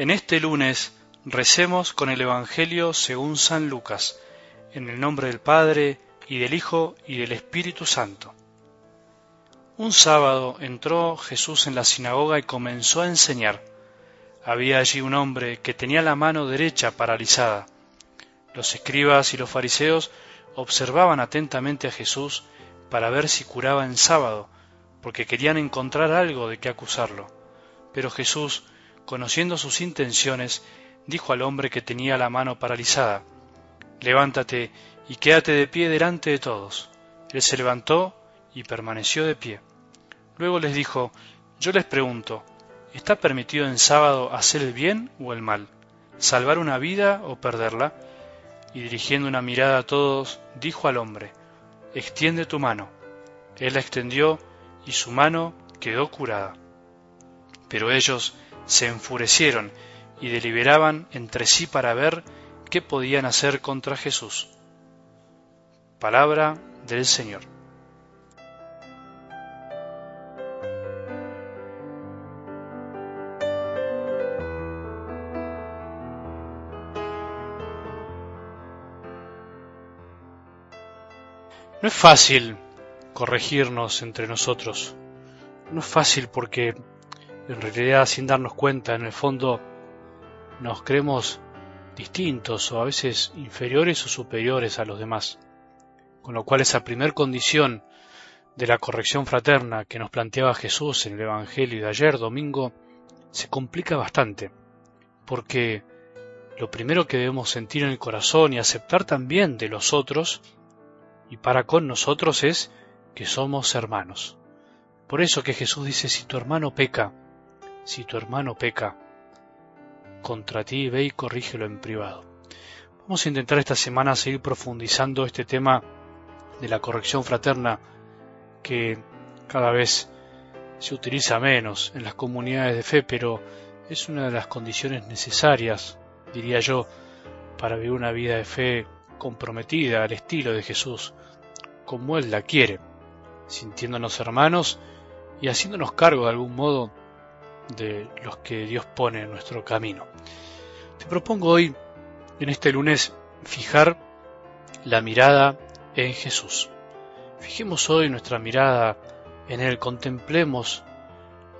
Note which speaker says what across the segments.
Speaker 1: En este lunes recemos con el Evangelio según San Lucas, en el nombre del Padre, y del Hijo, y del Espíritu Santo. Un sábado entró Jesús en la sinagoga y comenzó a enseñar. Había allí un hombre que tenía la mano derecha paralizada. Los escribas y los fariseos observaban atentamente a Jesús para ver si curaba en sábado, porque querían encontrar algo de qué acusarlo. Pero Jesús conociendo sus intenciones, dijo al hombre que tenía la mano paralizada, Levántate y quédate de pie delante de todos. Él se levantó y permaneció de pie. Luego les dijo, Yo les pregunto, ¿está permitido en sábado hacer el bien o el mal? ¿Salvar una vida o perderla? Y dirigiendo una mirada a todos, dijo al hombre, Extiende tu mano. Él la extendió y su mano quedó curada. Pero ellos se enfurecieron y deliberaban entre sí para ver qué podían hacer contra Jesús. Palabra del Señor. No es fácil corregirnos entre nosotros. No es fácil porque en realidad sin darnos cuenta, en el fondo nos creemos distintos o a veces inferiores o superiores a los demás. Con lo cual esa primer condición de la corrección fraterna que nos planteaba Jesús en el Evangelio de ayer domingo se complica bastante, porque lo primero que debemos sentir en el corazón y aceptar también de los otros y para con nosotros es que somos hermanos. Por eso que Jesús dice, si tu hermano peca, si tu hermano peca contra ti, ve y corrígelo en privado. Vamos a intentar esta semana seguir profundizando este tema de la corrección fraterna que cada vez se utiliza menos en las comunidades de fe, pero es una de las condiciones necesarias, diría yo, para vivir una vida de fe comprometida al estilo de Jesús, como Él la quiere, sintiéndonos hermanos y haciéndonos cargo de algún modo de los que Dios pone en nuestro camino. Te propongo hoy, en este lunes, fijar la mirada en Jesús. Fijemos hoy nuestra mirada en Él, contemplemos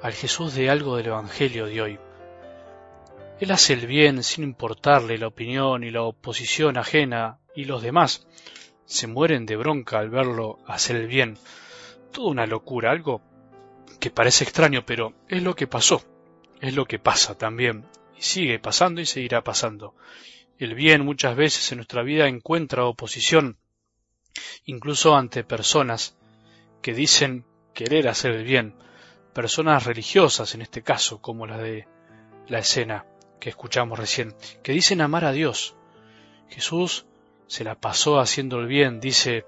Speaker 1: al Jesús de algo del Evangelio de hoy. Él hace el bien sin importarle la opinión y la oposición ajena y los demás se mueren de bronca al verlo hacer el bien. Toda una locura, algo que parece extraño, pero es lo que pasó, es lo que pasa también, y sigue pasando y seguirá pasando. El bien muchas veces en nuestra vida encuentra oposición, incluso ante personas que dicen querer hacer el bien, personas religiosas en este caso, como la de la escena que escuchamos recién, que dicen amar a Dios. Jesús se la pasó haciendo el bien, dice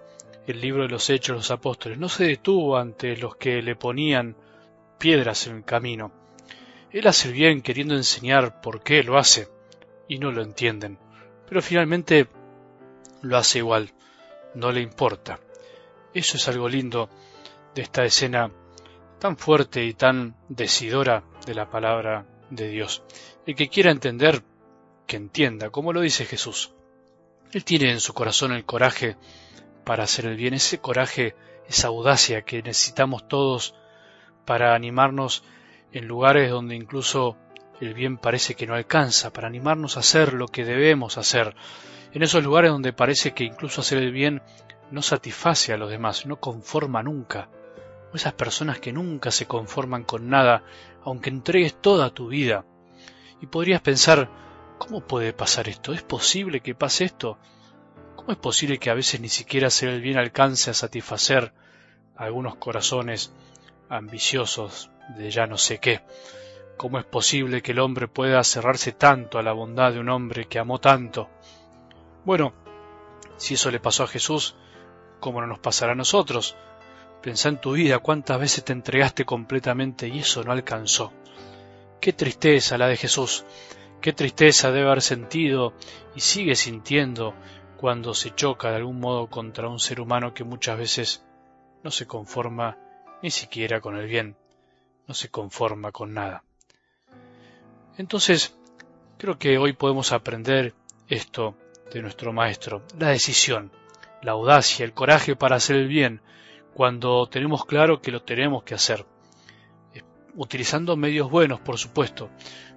Speaker 1: el libro de los Hechos de los Apóstoles. No se detuvo ante los que le ponían piedras en el camino. Él hace el bien queriendo enseñar por qué lo hace, y no lo entienden. Pero finalmente lo hace igual, no le importa. Eso es algo lindo de esta escena tan fuerte y tan decidora de la palabra de Dios. El que quiera entender, que entienda, como lo dice Jesús. Él tiene en su corazón el coraje para hacer el bien, ese coraje, esa audacia que necesitamos todos para animarnos en lugares donde incluso el bien parece que no alcanza, para animarnos a hacer lo que debemos hacer, en esos lugares donde parece que incluso hacer el bien no satisface a los demás, no conforma nunca, o esas personas que nunca se conforman con nada, aunque entregues toda tu vida. Y podrías pensar, ¿cómo puede pasar esto? ¿Es posible que pase esto? ¿Cómo es posible que a veces ni siquiera hacer el bien alcance a satisfacer a algunos corazones ambiciosos de ya no sé qué? ¿Cómo es posible que el hombre pueda cerrarse tanto a la bondad de un hombre que amó tanto? Bueno, si eso le pasó a Jesús, ¿cómo no nos pasará a nosotros? Pensá en tu vida cuántas veces te entregaste completamente y eso no alcanzó. Qué tristeza la de Jesús, qué tristeza debe haber sentido y sigue sintiendo cuando se choca de algún modo contra un ser humano que muchas veces no se conforma ni siquiera con el bien, no se conforma con nada. Entonces, Creo que hoy podemos aprender esto de nuestro Maestro, la decisión, la audacia, el coraje para hacer el bien, cuando tenemos claro que lo tenemos que hacer. Utilizando medios buenos, por supuesto.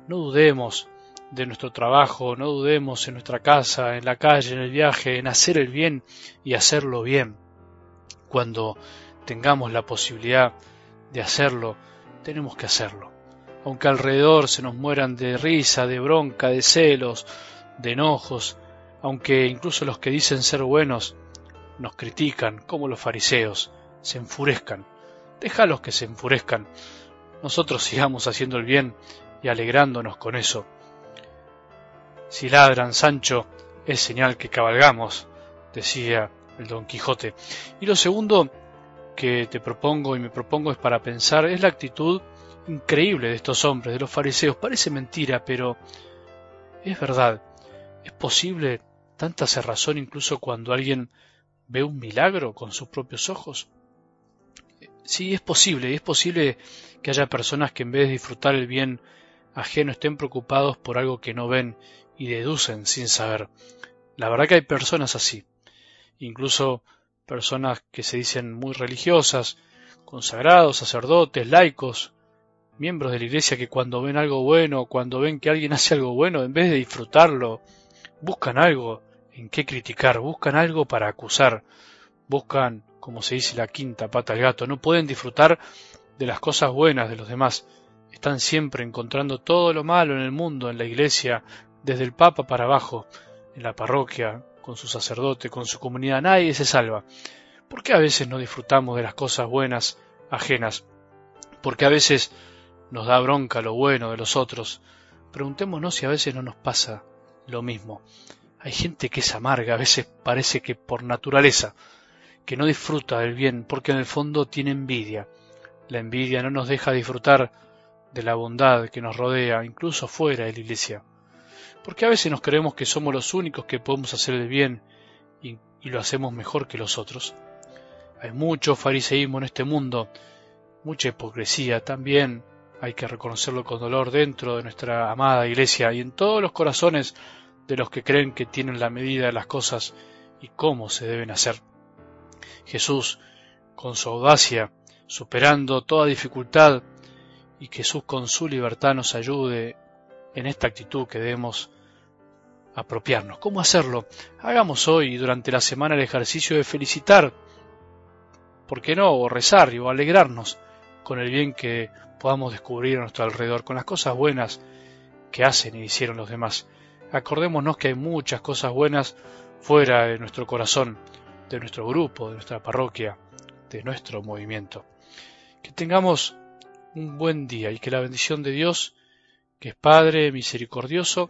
Speaker 1: No dudemos de nuestro trabajo, no dudemos en nuestra casa, en la calle, en el viaje, en hacer el bien y hacerlo bien. Cuando tengamos la posibilidad de hacerlo, tenemos que hacerlo. Aunque alrededor se nos mueran de risa, de bronca, de celos, de enojos, aunque incluso los que dicen ser buenos nos critican, como los fariseos, se enfurezcan. Déjalos que se enfurezcan. Nosotros sigamos haciendo el bien y alegrándonos con eso. Si ladran, Sancho, es señal que cabalgamos, decía el Don Quijote. Y lo segundo que te propongo y me propongo es para pensar es la actitud increíble de estos hombres, de los fariseos. Parece mentira, pero es verdad. ¿Es posible tanta cerrazón incluso cuando alguien ve un milagro con sus propios ojos? Sí, es posible, es posible que haya personas que en vez de disfrutar el bien ajeno estén preocupados por algo que no ven y deducen sin saber. La verdad que hay personas así, incluso personas que se dicen muy religiosas, consagrados, sacerdotes, laicos, miembros de la iglesia que cuando ven algo bueno, cuando ven que alguien hace algo bueno, en vez de disfrutarlo, buscan algo en qué criticar, buscan algo para acusar, buscan, como se dice, la quinta pata al gato, no pueden disfrutar de las cosas buenas de los demás, están siempre encontrando todo lo malo en el mundo, en la iglesia, desde el Papa para abajo, en la parroquia, con su sacerdote, con su comunidad, nadie se salva. ¿Por qué a veces no disfrutamos de las cosas buenas ajenas? Porque a veces nos da bronca lo bueno de los otros. Preguntémonos si a veces no nos pasa lo mismo. Hay gente que es amarga, a veces parece que por naturaleza, que no disfruta del bien, porque en el fondo tiene envidia. La envidia no nos deja disfrutar de la bondad que nos rodea, incluso fuera de la iglesia porque a veces nos creemos que somos los únicos que podemos hacer el bien y, lo hacemos mejor que los otros. Hay mucho fariseísmo en este mundo, mucha hipocresía también, hay que reconocerlo con dolor dentro de nuestra amada iglesia y en todos los corazones de los que creen que tienen la medida de las cosas y cómo se deben hacer. Jesús, con su audacia, superando toda dificultad, y Jesús con su libertad nos ayude en esta actitud que debemos apropiarnos. ¿Cómo hacerlo? Hagamos hoy durante la semana el ejercicio de felicitar, ¿por qué no? O rezar o alegrarnos con el bien que podamos descubrir a nuestro alrededor, con las cosas buenas que hacen y hicieron los demás. Acordémonos que hay muchas cosas buenas fuera de nuestro corazón, de nuestro grupo, de nuestra parroquia, de nuestro movimiento. Que tengamos un buen día y que la bendición de Dios, que es Padre misericordioso,